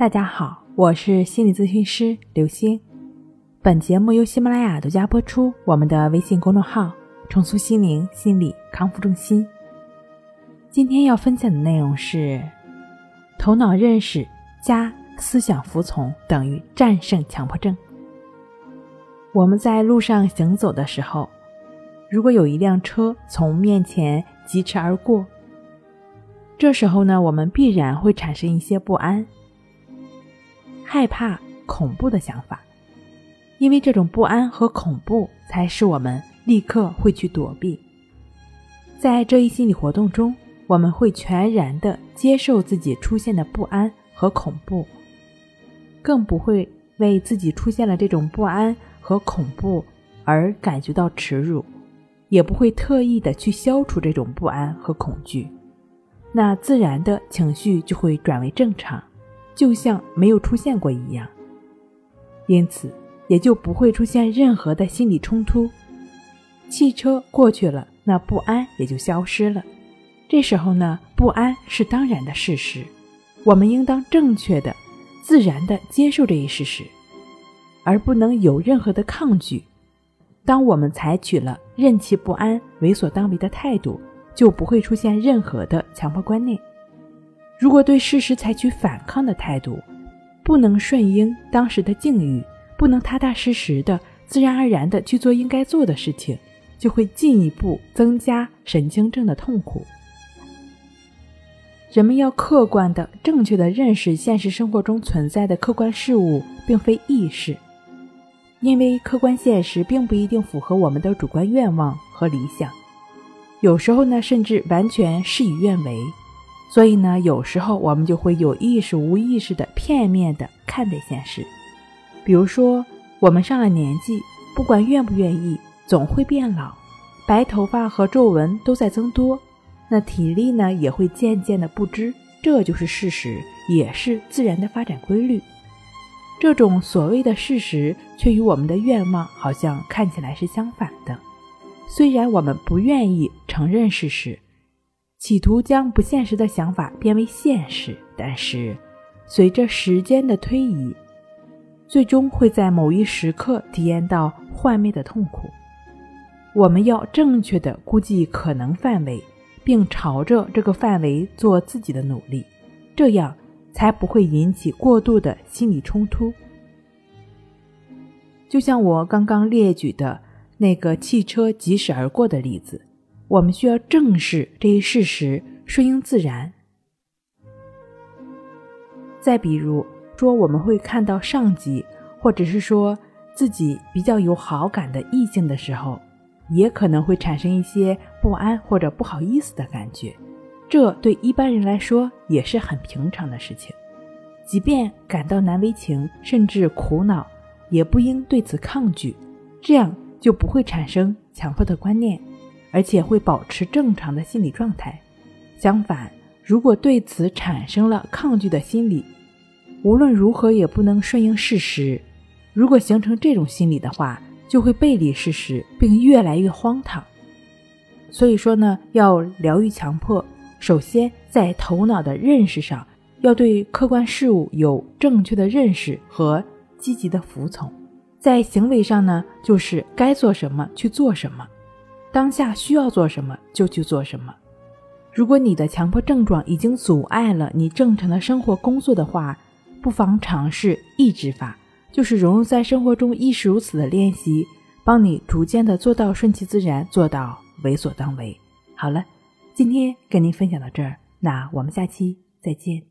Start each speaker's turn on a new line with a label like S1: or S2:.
S1: 大家好，我是心理咨询师刘星。本节目由喜马拉雅独家播出。我们的微信公众号“重塑心灵心理康复中心”。今天要分享的内容是：头脑认识加思想服从等于战胜强迫症。我们在路上行走的时候，如果有一辆车从面前疾驰而过，这时候呢，我们必然会产生一些不安。害怕、恐怖的想法，因为这种不安和恐怖才使我们立刻会去躲避。在这一心理活动中，我们会全然的接受自己出现的不安和恐怖，更不会为自己出现了这种不安和恐怖而感觉到耻辱，也不会特意的去消除这种不安和恐惧，那自然的情绪就会转为正常。就像没有出现过一样，因此也就不会出现任何的心理冲突。汽车过去了，那不安也就消失了。这时候呢，不安是当然的事实，我们应当正确的、自然的接受这一事实，而不能有任何的抗拒。当我们采取了任其不安、为所当为的态度，就不会出现任何的强迫观念。如果对事实采取反抗的态度，不能顺应当时的境遇，不能踏踏实实的、自然而然的去做应该做的事情，就会进一步增加神经症的痛苦。人们要客观的、正确的认识现实生活中存在的客观事物，并非意识，因为客观现实并不一定符合我们的主观愿望和理想，有时候呢，甚至完全事与愿违。所以呢，有时候我们就会有意识、无意识的片面的看待现实。比如说，我们上了年纪，不管愿不愿意，总会变老，白头发和皱纹都在增多，那体力呢也会渐渐的不支，这就是事实，也是自然的发展规律。这种所谓的事实，却与我们的愿望好像看起来是相反的。虽然我们不愿意承认事实。企图将不现实的想法变为现实，但是随着时间的推移，最终会在某一时刻体验到幻灭的痛苦。我们要正确的估计可能范围，并朝着这个范围做自己的努力，这样才不会引起过度的心理冲突。就像我刚刚列举的那个汽车疾驶而过的例子。我们需要正视这一事实，顺应自然。再比如说，我们会看到上级，或者是说自己比较有好感的异性的时候，也可能会产生一些不安或者不好意思的感觉。这对一般人来说也是很平常的事情。即便感到难为情，甚至苦恼，也不应对此抗拒，这样就不会产生强迫的观念。而且会保持正常的心理状态。相反，如果对此产生了抗拒的心理，无论如何也不能顺应事实。如果形成这种心理的话，就会背离事实，并越来越荒唐。所以说呢，要疗愈强迫，首先在头脑的认识上，要对客观事物有正确的认识和积极的服从；在行为上呢，就是该做什么去做什么。当下需要做什么就去做什么。如果你的强迫症状已经阻碍了你正常的生活工作的话，不妨尝试抑制法，就是融入在生活中亦是如此的练习，帮你逐渐的做到顺其自然，做到为所当为。好了，今天跟您分享到这儿，那我们下期再见。